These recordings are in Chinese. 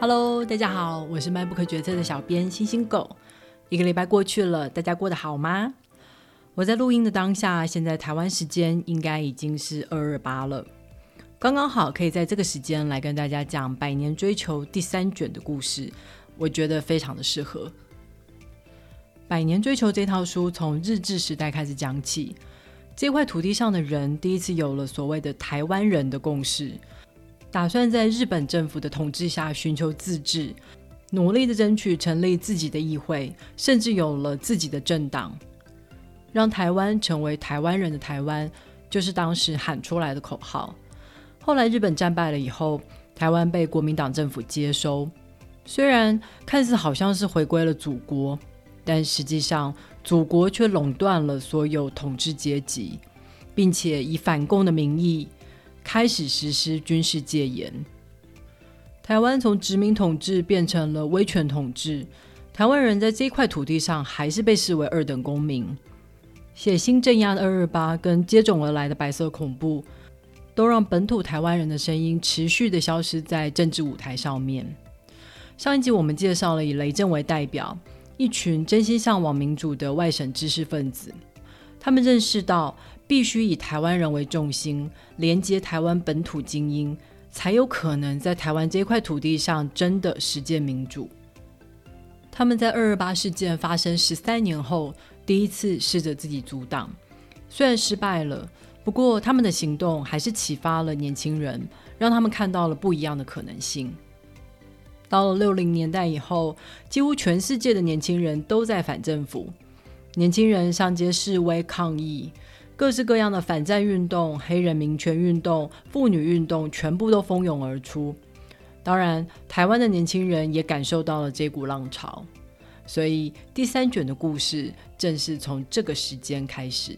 Hello，大家好，我是卖不可决策的小编星星狗。一个礼拜过去了，大家过得好吗？我在录音的当下，现在台湾时间应该已经是二二八了，刚刚好可以在这个时间来跟大家讲《百年追求》第三卷的故事，我觉得非常的适合。《百年追求》这套书从日治时代开始讲起，这块土地上的人第一次有了所谓的台湾人的共识。打算在日本政府的统治下寻求自治，努力的争取成立自己的议会，甚至有了自己的政党，让台湾成为台湾人的台湾，就是当时喊出来的口号。后来日本战败了以后，台湾被国民党政府接收，虽然看似好像是回归了祖国，但实际上祖国却垄断了所有统治阶级，并且以反共的名义。开始实施军事戒严，台湾从殖民统治变成了威权统治。台湾人在这块土地上还是被视为二等公民。血腥镇压的二二八跟接踵而来的白色恐怖，都让本土台湾人的声音持续的消失在政治舞台上面。上一集我们介绍了以雷震为代表，一群真心向往民主的外省知识分子，他们认识到。必须以台湾人为重心，连接台湾本土精英，才有可能在台湾这块土地上真的实践民主。他们在二二八事件发生十三年后，第一次试着自己阻挡，虽然失败了，不过他们的行动还是启发了年轻人，让他们看到了不一样的可能性。到了六零年代以后，几乎全世界的年轻人都在反政府，年轻人上街示威抗议。各式各样的反战运动、黑人民权运动、妇女运动，全部都蜂拥而出。当然，台湾的年轻人也感受到了这股浪潮，所以第三卷的故事正是从这个时间开始。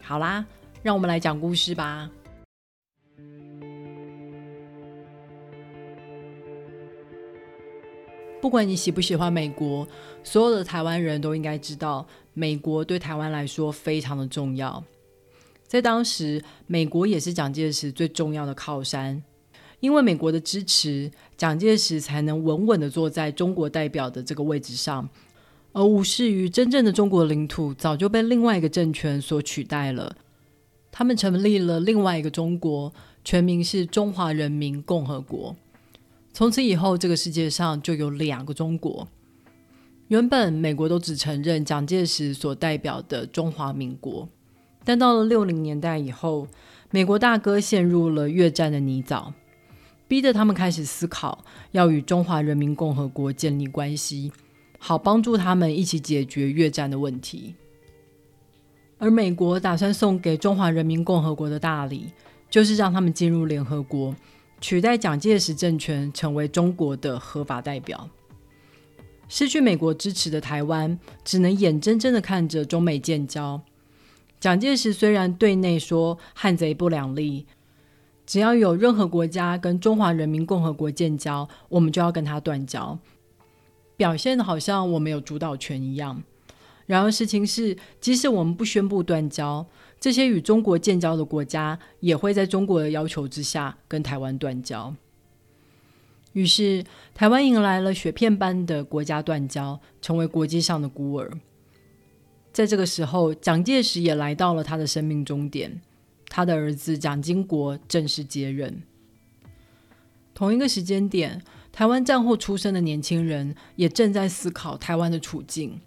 好啦，让我们来讲故事吧。不管你喜不喜欢美国，所有的台湾人都应该知道，美国对台湾来说非常的重要。在当时，美国也是蒋介石最重要的靠山，因为美国的支持，蒋介石才能稳稳的坐在中国代表的这个位置上，而无视于真正的中国领土早就被另外一个政权所取代了。他们成立了另外一个中国，全名是中华人民共和国。从此以后，这个世界上就有两个中国。原本美国都只承认蒋介石所代表的中华民国。但到了六零年代以后，美国大哥陷入了越战的泥沼，逼得他们开始思考要与中华人民共和国建立关系，好帮助他们一起解决越战的问题。而美国打算送给中华人民共和国的大礼，就是让他们进入联合国，取代蒋介石政权成为中国的合法代表。失去美国支持的台湾，只能眼睁睁的看着中美建交。蒋介石虽然对内说汉贼不两立，只要有任何国家跟中华人民共和国建交，我们就要跟他断交，表现的好像我们有主导权一样。然而，事情是，即使我们不宣布断交，这些与中国建交的国家也会在中国的要求之下跟台湾断交。于是，台湾迎来了雪片般的国家断交，成为国际上的孤儿。在这个时候，蒋介石也来到了他的生命终点，他的儿子蒋经国正式接任。同一个时间点，台湾战后出生的年轻人也正在思考台湾的处境。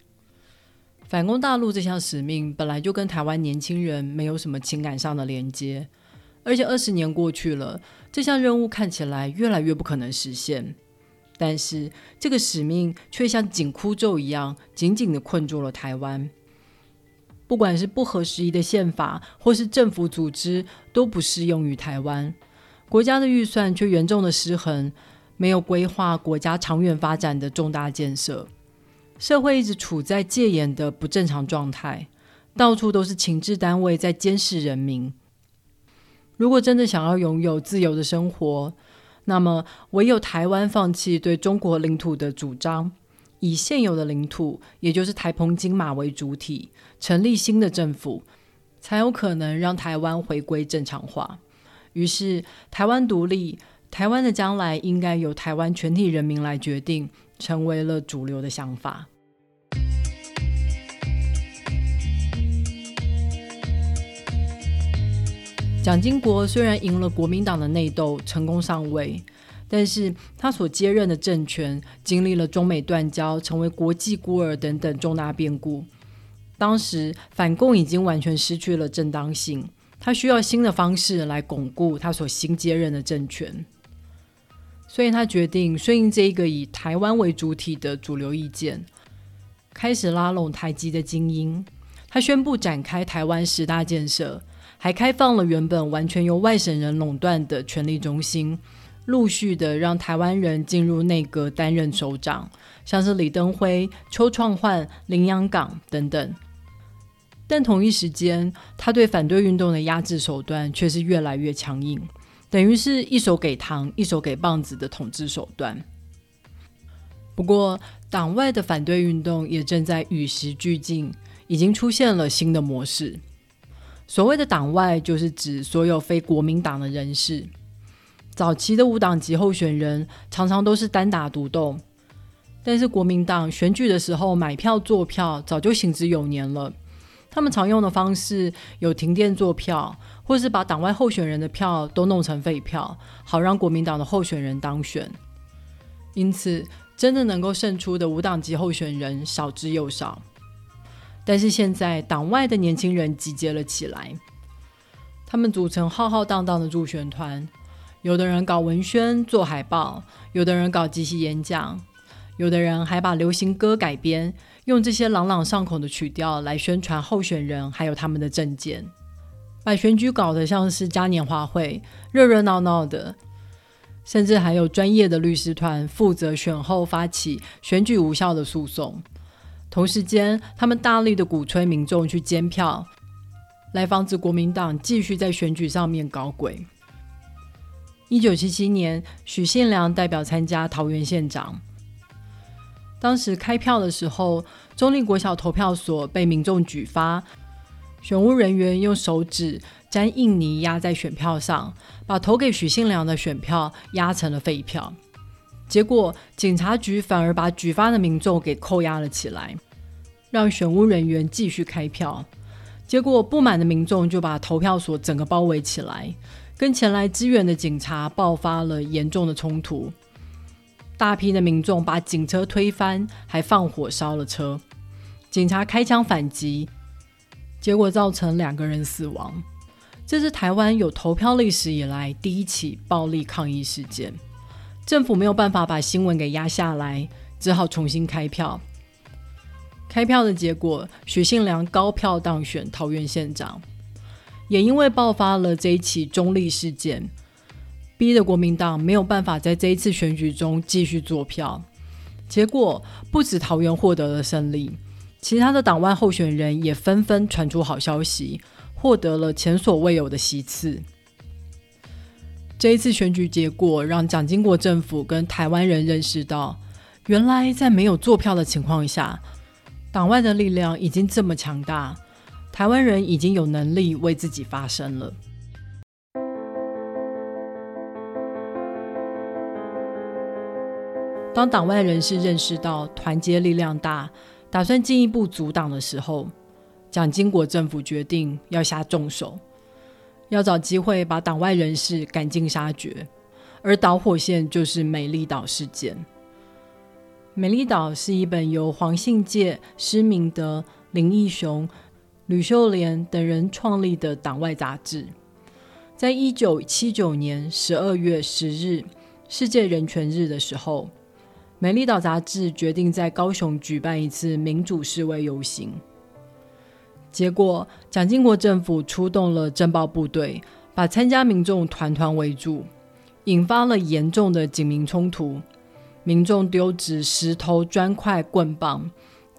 反攻大陆这项使命本来就跟台湾年轻人没有什么情感上的连接，而且二十年过去了，这项任务看起来越来越不可能实现。但是这个使命却像紧箍咒一样，紧紧的困住了台湾。不管是不合时宜的宪法，或是政府组织，都不适用于台湾。国家的预算却严重的失衡，没有规划国家长远发展的重大建设。社会一直处在戒严的不正常状态，到处都是情治单位在监视人民。如果真的想要拥有自由的生活，那么唯有台湾放弃对中国领土的主张。以现有的领土，也就是台澎金马为主体，成立新的政府，才有可能让台湾回归正常化。于是，台湾独立台湾的将来应该由台湾全体人民来决定，成为了主流的想法。蒋经国虽然赢了国民党的内斗，成功上位，但是他所接任的政权经历了中美断交、成为国际孤儿等等重大变故。当时反共已经完全失去了正当性，他需要新的方式来巩固他所新接任的政权，所以他决定顺应这一个以台湾为主体的主流意见，开始拉拢台籍的精英。他宣布展开台湾十大建设。还开放了原本完全由外省人垄断的权力中心，陆续的让台湾人进入内阁担任首长，像是李登辉、邱创焕、林洋港等等。但同一时间，他对反对运动的压制手段却是越来越强硬，等于是一手给糖，一手给棒子的统治手段。不过，党外的反对运动也正在与时俱进，已经出现了新的模式。所谓的党外，就是指所有非国民党的人士。早期的无党籍候选人常常都是单打独斗，但是国民党选举的时候买票做票早就行之有年了。他们常用的方式有停电做票，或是把党外候选人的票都弄成废票，好让国民党的候选人当选。因此，真的能够胜出的无党籍候选人少之又少。但是现在，党外的年轻人集结了起来，他们组成浩浩荡荡的助选团，有的人搞文宣做海报，有的人搞即席演讲，有的人还把流行歌改编，用这些朗朗上口的曲调来宣传候选人还有他们的政见，把选举搞得像是嘉年华会，热热闹闹的，甚至还有专业的律师团负责选后发起选举无效的诉讼。同时间，他们大力的鼓吹民众去监票，来防止国民党继续在选举上面搞鬼。一九七七年，许信良代表参加桃园县长。当时开票的时候，中立国小投票所被民众举发，选务人员用手指沾印泥压在选票上，把投给许信良的选票压成了废票。结果，警察局反而把举发的民众给扣押了起来，让选务人员继续开票。结果，不满的民众就把投票所整个包围起来，跟前来支援的警察爆发了严重的冲突。大批的民众把警车推翻，还放火烧了车。警察开枪反击，结果造成两个人死亡。这是台湾有投票历史以来第一起暴力抗议事件。政府没有办法把新闻给压下来，只好重新开票。开票的结果，许信良高票当选桃园县长。也因为爆发了这一起中立事件，逼得国民党没有办法在这一次选举中继续做票。结果不止桃园获得了胜利，其他的党外候选人也纷纷传出好消息，获得了前所未有的席次。这一次选举结果让蒋经国政府跟台湾人认识到，原来在没有坐票的情况下，党外的力量已经这么强大，台湾人已经有能力为自己发声了。当党外人士认识到团结力量大，打算进一步阻挡的时候，蒋经国政府决定要下重手。要找机会把党外人士赶尽杀绝，而导火线就是美丽岛事件。美丽岛是一本由黄信介、施明德、林义雄、吕秀莲等人创立的党外杂志。在一九七九年十二月十日，世界人权日的时候，美丽岛杂志决定在高雄举办一次民主示威游行。结果，蒋经国政府出动了侦报部队，把参加民众团团围住，引发了严重的警民冲突。民众丢掷石头、砖块、棍棒，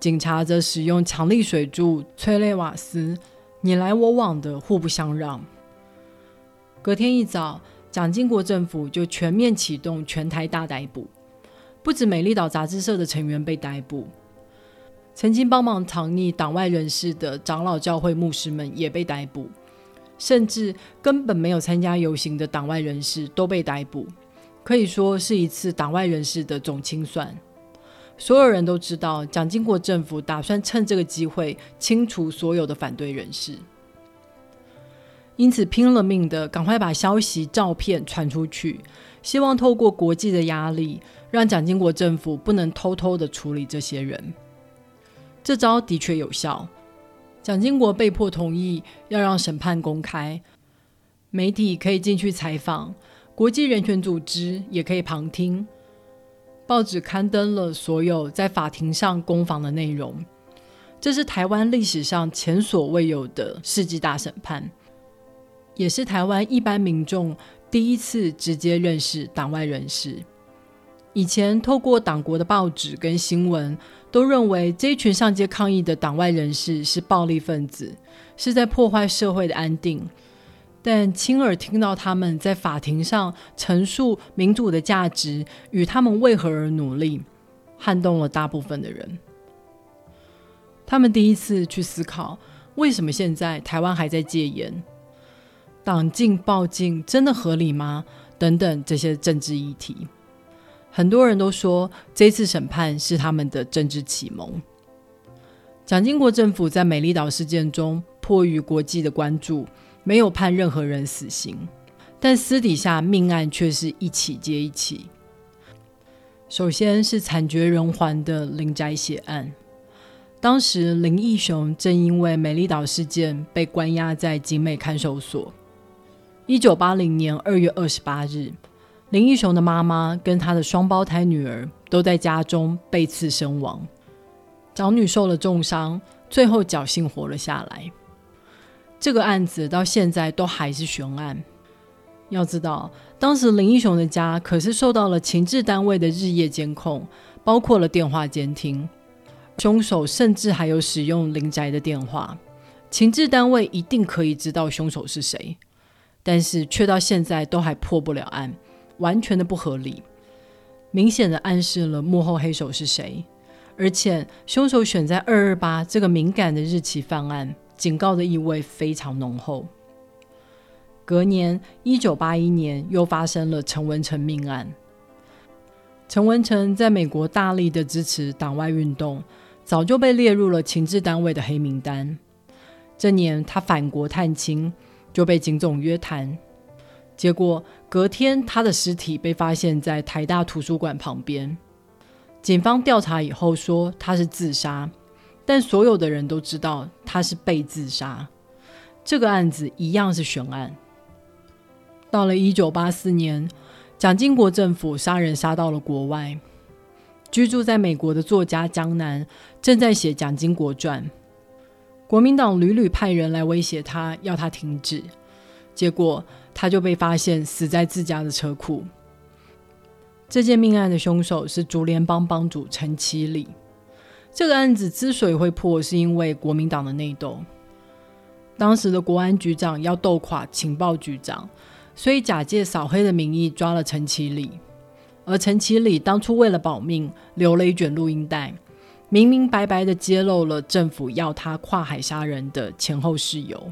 警察则使用强力水柱、催泪瓦斯，你来我往的互不相让。隔天一早，蒋经国政府就全面启动全台大逮捕，不止美丽岛杂志社的成员被逮捕。曾经帮忙藏匿党外人士的长老教会牧师们也被逮捕，甚至根本没有参加游行的党外人士都被逮捕，可以说是一次党外人士的总清算。所有人都知道，蒋经国政府打算趁这个机会清除所有的反对人士，因此拼了命的赶快把消息、照片传出去，希望透过国际的压力，让蒋经国政府不能偷偷的处理这些人。这招的确有效，蒋经国被迫同意要让审判公开，媒体可以进去采访，国际人权组织也可以旁听。报纸刊登了所有在法庭上攻防的内容，这是台湾历史上前所未有的世纪大审判，也是台湾一般民众第一次直接认识党外人士。以前透过党国的报纸跟新闻，都认为这一群上街抗议的党外人士是暴力分子，是在破坏社会的安定。但亲耳听到他们在法庭上陈述民主的价值与他们为何而努力，撼动了大部分的人。他们第一次去思考，为什么现在台湾还在戒严？党禁报禁真的合理吗？等等这些政治议题，很多人都说这次审判是他们的政治启蒙。蒋经国政府在美丽岛事件中迫于国际的关注。没有判任何人死刑，但私底下命案却是一起接一起。首先是惨绝人寰的林宅血案，当时林义雄正因为美丽岛事件被关押在景美看守所。一九八零年二月二十八日，林义雄的妈妈跟他的双胞胎女儿都在家中被刺身亡，长女受了重伤，最后侥幸活了下来。这个案子到现在都还是悬案。要知道，当时林英雄的家可是受到了情治单位的日夜监控，包括了电话监听。凶手甚至还有使用林宅的电话，情治单位一定可以知道凶手是谁，但是却到现在都还破不了案，完全的不合理，明显的暗示了幕后黑手是谁。而且，凶手选在二二八这个敏感的日期犯案。警告的意味非常浓厚。隔年，一九八一年又发生了陈文成命案。陈文成在美国大力的支持党外运动，早就被列入了情治单位的黑名单。这年他返国探亲，就被警总约谈。结果隔天，他的尸体被发现在台大图书馆旁边。警方调查以后说他是自杀。但所有的人都知道他是被自杀，这个案子一样是悬案。到了一九八四年，蒋经国政府杀人杀到了国外，居住在美国的作家江南正在写《蒋经国传》，国民党屡屡派人来威胁他，要他停止，结果他就被发现死在自家的车库。这件命案的凶手是竹联帮帮主陈其礼。这个案子之所以会破，是因为国民党的内斗。当时的国安局长要斗垮情报局长，所以假借扫黑的名义抓了陈其礼。而陈其礼当初为了保命，留了一卷录音带，明明白白的揭露了政府要他跨海杀人的前后事由。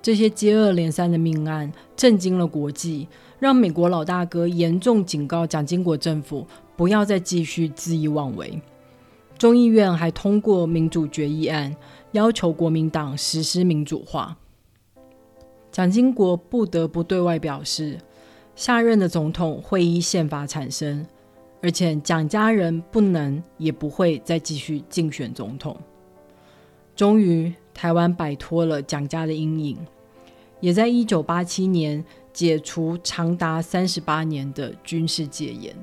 这些接二连三的命案震惊了国际，让美国老大哥严重警告蒋经国政府，不要再继续恣意妄为。众议院还通过民主决议案，要求国民党实施民主化。蒋经国不得不对外表示，下任的总统会依宪法产生，而且蒋家人不能也不会再继续竞选总统。终于，台湾摆脱了蒋家的阴影，也在一九八七年解除长达三十八年的军事戒严。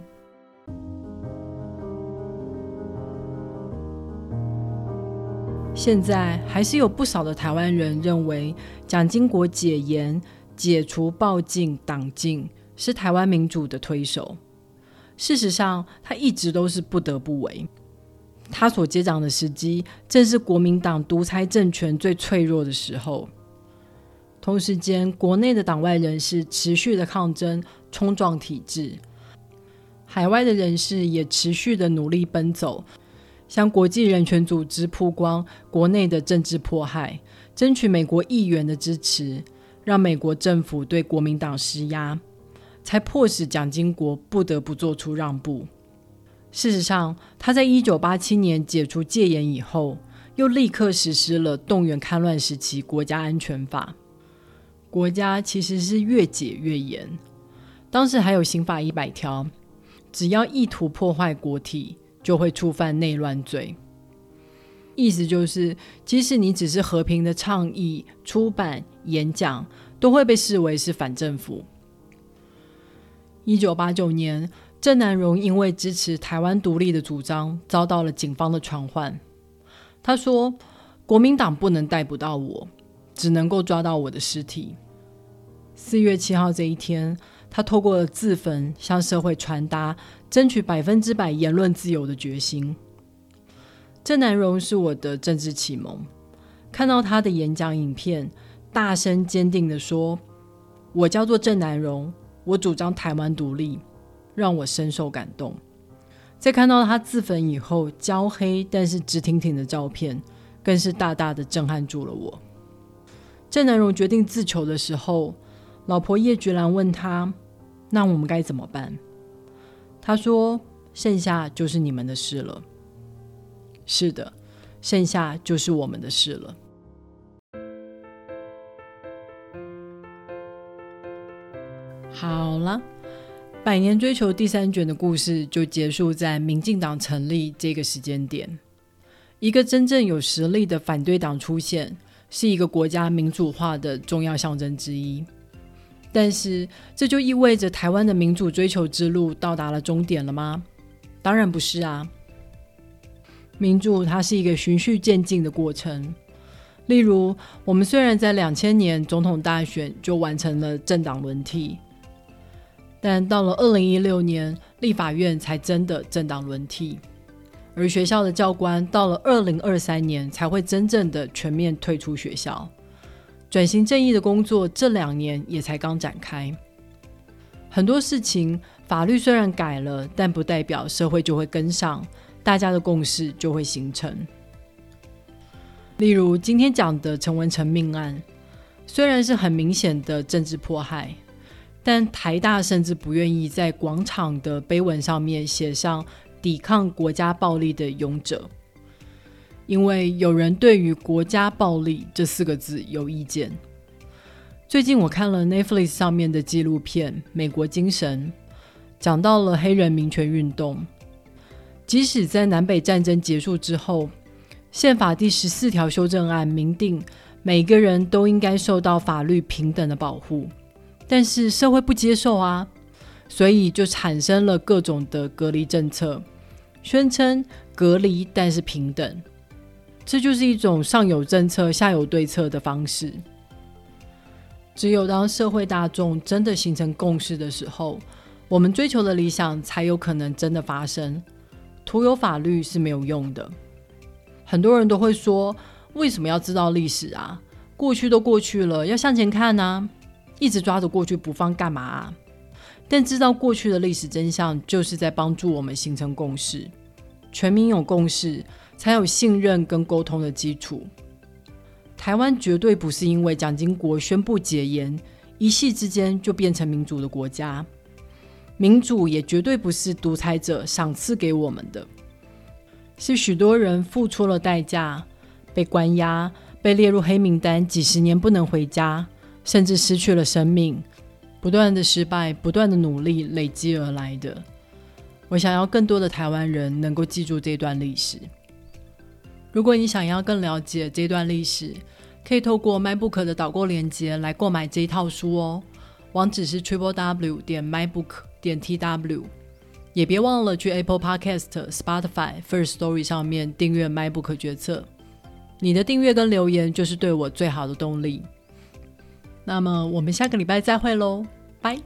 现在还是有不少的台湾人认为，蒋经国解严、解除暴禁、党禁是台湾民主的推手。事实上，他一直都是不得不为。他所接掌的时机，正是国民党独裁政权最脆弱的时候。同时间，国内的党外人士持续的抗争，冲撞体制；海外的人士也持续的努力奔走。向国际人权组织曝光国内的政治迫害，争取美国议员的支持，让美国政府对国民党施压，才迫使蒋经国不得不做出让步。事实上，他在一九八七年解除戒严以后，又立刻实施了动员戡乱时期国家安全法。国家其实是越解越严，当时还有刑法一百条，只要意图破坏国体，就会触犯内乱罪。意思就是，即使你只是和平的倡议、出版、演讲，都会被视为是反政府。一九八九年，郑南荣因为支持台湾独立的主张，遭到了警方的传唤。他说：“国民党不能逮捕到我，只能够抓到我的尸体。”四月七号这一天，他透过了自焚，向社会传达争取百分之百言论自由的决心。郑南荣是我的政治启蒙，看到他的演讲影片，大声坚定的说：“我叫做郑南荣。”我主张台湾独立，让我深受感动。在看到他自焚以后焦黑但是直挺挺的照片，更是大大的震撼住了我。郑南荣决定自囚的时候，老婆叶菊兰问他：“那我们该怎么办？”他说：“剩下就是你们的事了。”是的，剩下就是我们的事了。好了，百年追求第三卷的故事就结束在民进党成立这个时间点。一个真正有实力的反对党出现，是一个国家民主化的重要象征之一。但是，这就意味着台湾的民主追求之路到达了终点了吗？当然不是啊。民主它是一个循序渐进的过程。例如，我们虽然在两千年总统大选就完成了政党轮替。但到了二零一六年，立法院才真的政党轮替，而学校的教官到了二零二三年才会真正的全面退出学校。转型正义的工作这两年也才刚展开。很多事情，法律虽然改了，但不代表社会就会跟上，大家的共识就会形成。例如今天讲的陈文成命案，虽然是很明显的政治迫害。但台大甚至不愿意在广场的碑文上面写上“抵抗国家暴力的勇者”，因为有人对于“国家暴力”这四个字有意见。最近我看了 Netflix 上面的纪录片《美国精神》，讲到了黑人民权运动。即使在南北战争结束之后，宪法第十四条修正案明定，每个人都应该受到法律平等的保护。但是社会不接受啊，所以就产生了各种的隔离政策，宣称隔离但是平等，这就是一种上有政策下有对策的方式。只有当社会大众真的形成共识的时候，我们追求的理想才有可能真的发生。徒有法律是没有用的。很多人都会说，为什么要知道历史啊？过去都过去了，要向前看呢。一直抓着过去不放干嘛？但知道过去的历史真相，就是在帮助我们形成共识。全民有共识，才有信任跟沟通的基础。台湾绝对不是因为蒋经国宣布解严，一夕之间就变成民主的国家。民主也绝对不是独裁者赏赐给我们的，是许多人付出了代价，被关押，被列入黑名单，几十年不能回家。甚至失去了生命，不断的失败，不断的努力累积而来的。我想要更多的台湾人能够记住这段历史。如果你想要更了解这段历史，可以透过 MyBook 的导购链接来购买这一套书哦。网址是 triple w 点 mybook 点 tw。也别忘了去 Apple Podcast、Spotify、First Story 上面订阅 MyBook 决策。你的订阅跟留言就是对我最好的动力。那么我们下个礼拜再会喽，拜。